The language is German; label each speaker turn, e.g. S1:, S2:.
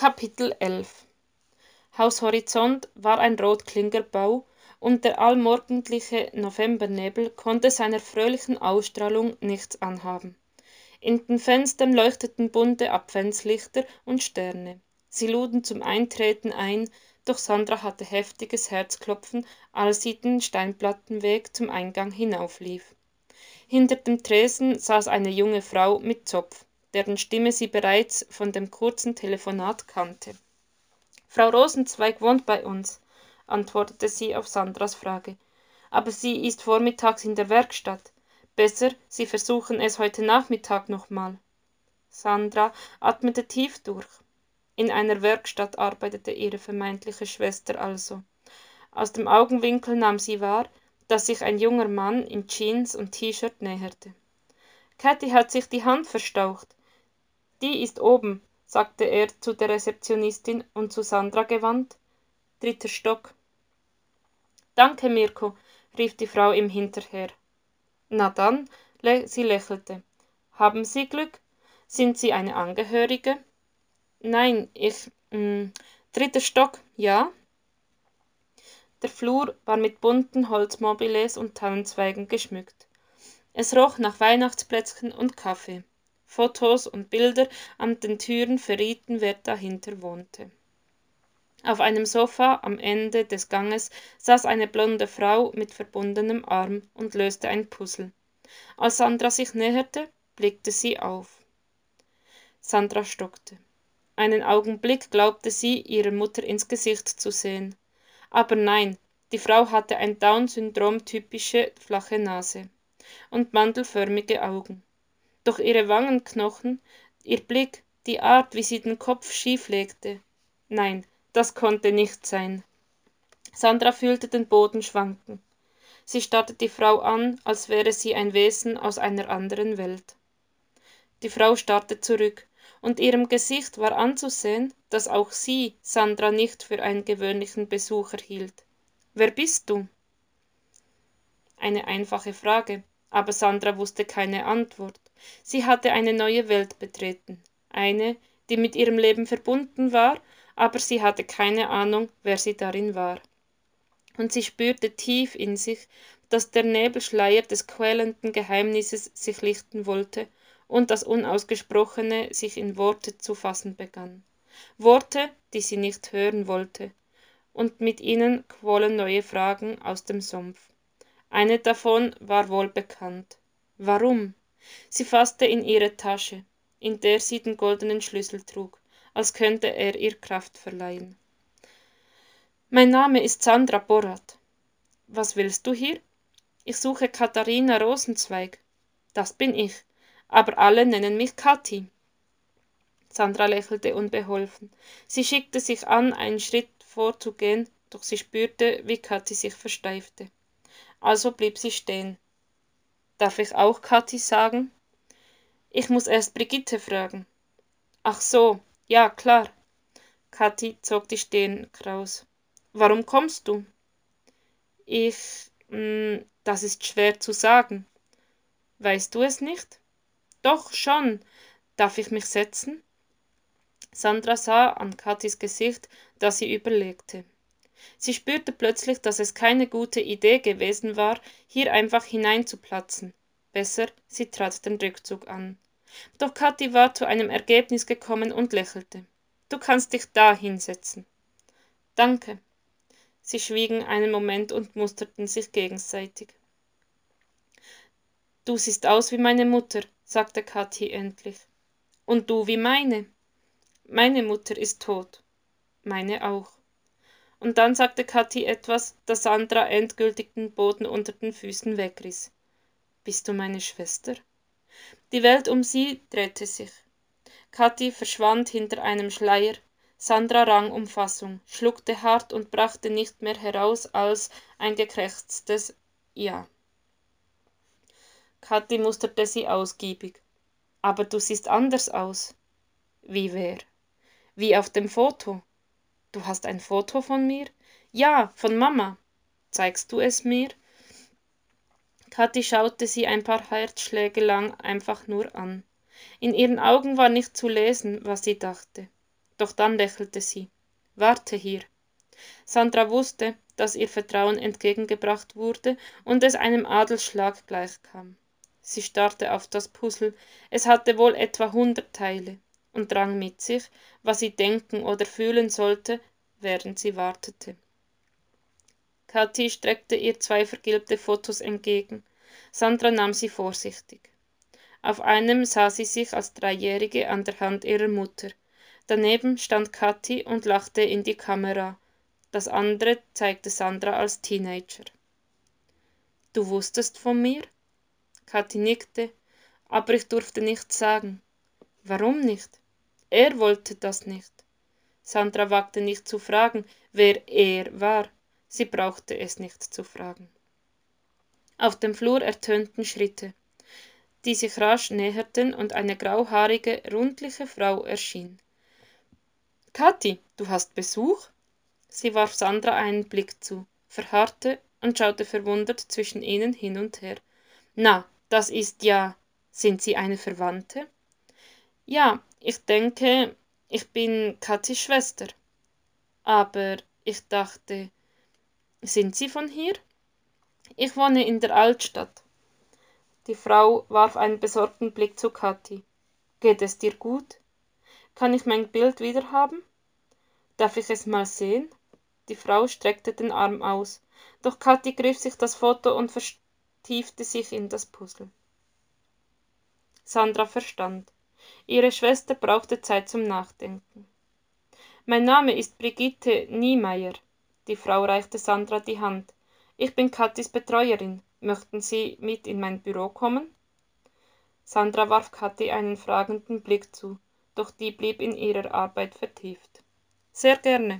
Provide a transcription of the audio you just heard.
S1: Kapitel 11 Haus Horizont war ein Rotklinkerbau, und der allmorgendliche Novembernebel konnte seiner fröhlichen Ausstrahlung nichts anhaben. In den Fenstern leuchteten bunte Adventslichter und Sterne. Sie luden zum Eintreten ein, doch Sandra hatte heftiges Herzklopfen, als sie den Steinplattenweg zum Eingang hinauflief. Hinter dem Tresen saß eine junge Frau mit Zopf deren Stimme sie bereits von dem kurzen Telefonat kannte. Frau Rosenzweig wohnt bei uns, antwortete sie auf Sandras Frage. Aber sie ist vormittags in der Werkstatt. Besser, Sie versuchen es heute Nachmittag nochmal. Sandra atmete tief durch. In einer Werkstatt arbeitete ihre vermeintliche Schwester also. Aus dem Augenwinkel nahm sie wahr, dass sich ein junger Mann in Jeans und T-Shirt näherte. Katy hat sich die Hand verstaucht. Die ist oben, sagte er zu der Rezeptionistin und zu Sandra gewandt. Dritter Stock. Danke, Mirko, rief die Frau ihm hinterher. Na dann, sie lächelte. Haben Sie Glück? Sind Sie eine Angehörige? Nein, ich. Mh, mm, dritter Stock, ja? Der Flur war mit bunten Holzmobiles und Tannenzweigen geschmückt. Es roch nach Weihnachtsplätzchen und Kaffee. Fotos und Bilder an den Türen verrieten, wer dahinter wohnte. Auf einem Sofa am Ende des Ganges saß eine blonde Frau mit verbundenem Arm und löste ein Puzzle. Als Sandra sich näherte, blickte sie auf. Sandra stockte. Einen Augenblick glaubte sie, ihrer Mutter ins Gesicht zu sehen. Aber nein, die Frau hatte ein Down-Syndrom typische flache Nase und mandelförmige Augen doch ihre Wangenknochen, ihr Blick, die Art, wie sie den Kopf schief legte. Nein, das konnte nicht sein. Sandra fühlte den Boden schwanken. Sie starrte die Frau an, als wäre sie ein Wesen aus einer anderen Welt. Die Frau starrte zurück, und ihrem Gesicht war anzusehen, dass auch sie Sandra nicht für einen gewöhnlichen Besucher hielt. Wer bist du? Eine einfache Frage, aber Sandra wusste keine Antwort. Sie hatte eine neue Welt betreten, eine, die mit ihrem Leben verbunden war, aber sie hatte keine Ahnung, wer sie darin war. Und sie spürte tief in sich, dass der Nebelschleier des quälenden Geheimnisses sich lichten wollte und das Unausgesprochene sich in Worte zu fassen begann. Worte, die sie nicht hören wollte, und mit ihnen quollen neue Fragen aus dem Sumpf. Eine davon war wohl bekannt. Warum? Sie fasste in ihre Tasche, in der sie den goldenen Schlüssel trug, als könnte er ihr Kraft verleihen. Mein Name ist Sandra Borat. Was willst du hier? Ich suche Katharina Rosenzweig. Das bin ich, aber alle nennen mich Kathi. Sandra lächelte unbeholfen. Sie schickte sich an, einen Schritt vorzugehen, doch sie spürte, wie Kathi sich versteifte. Also blieb sie stehen. Darf ich auch Kathi sagen? Ich muss erst Brigitte fragen. Ach so, ja, klar. Kathi zog die Stirn kraus. Warum kommst du? Ich, mh, hm, das ist schwer zu sagen. Weißt du es nicht? Doch schon. Darf ich mich setzen? Sandra sah an Kathis Gesicht, dass sie überlegte. Sie spürte plötzlich, dass es keine gute Idee gewesen war, hier einfach hineinzuplatzen. Besser, sie trat den Rückzug an. Doch Kathi war zu einem Ergebnis gekommen und lächelte. Du kannst dich da hinsetzen. Danke. Sie schwiegen einen Moment und musterten sich gegenseitig. Du siehst aus wie meine Mutter, sagte Kathi endlich. Und du wie meine. Meine Mutter ist tot. Meine auch. Und dann sagte Kathi etwas, das Sandra endgültig den Boden unter den Füßen wegriss. Bist du meine Schwester? Die Welt um sie drehte sich. Kathi verschwand hinter einem Schleier. Sandra rang um Fassung, schluckte hart und brachte nicht mehr heraus als ein gekrächztes Ja. Kathi musterte sie ausgiebig. Aber du siehst anders aus. Wie wer? Wie auf dem Foto. Du hast ein Foto von mir? Ja, von Mama. Zeigst du es mir? Kathi schaute sie ein paar Herzschläge lang einfach nur an. In ihren Augen war nicht zu lesen, was sie dachte. doch dann lächelte sie. Warte hier. Sandra wusste, dass ihr Vertrauen entgegengebracht wurde und es einem Adelsschlag gleichkam. Sie starrte auf das Puzzle. Es hatte wohl etwa hundert Teile und drang mit sich, was sie denken oder fühlen sollte, während sie wartete. Kathi streckte ihr zwei vergilbte Fotos entgegen. Sandra nahm sie vorsichtig. Auf einem sah sie sich als Dreijährige an der Hand ihrer Mutter. Daneben stand Kathi und lachte in die Kamera. Das andere zeigte Sandra als Teenager. Du wusstest von mir? Kathi nickte, aber ich durfte nichts sagen. Warum nicht? Er wollte das nicht. Sandra wagte nicht zu fragen, wer er war. Sie brauchte es nicht zu fragen. Auf dem Flur ertönten Schritte, die sich rasch näherten und eine grauhaarige, rundliche Frau erschien. Kathi, du hast Besuch? Sie warf Sandra einen Blick zu, verharrte und schaute verwundert zwischen ihnen hin und her. Na, das ist ja. Sind Sie eine Verwandte? Ja, ich denke, ich bin Kathis Schwester. Aber ich dachte, sind Sie von hier? Ich wohne in der Altstadt. Die Frau warf einen besorgten Blick zu Kathi. Geht es dir gut? Kann ich mein Bild wiederhaben? Darf ich es mal sehen? Die Frau streckte den Arm aus, doch Kathi griff sich das Foto und vertiefte sich in das Puzzle. Sandra verstand. Ihre Schwester brauchte Zeit zum Nachdenken. Mein Name ist Brigitte Niemeyer. Die Frau reichte Sandra die Hand. Ich bin Kathis Betreuerin. Möchten Sie mit in mein Büro kommen? Sandra warf Kathi einen fragenden Blick zu, doch die blieb in ihrer Arbeit vertieft. Sehr gerne.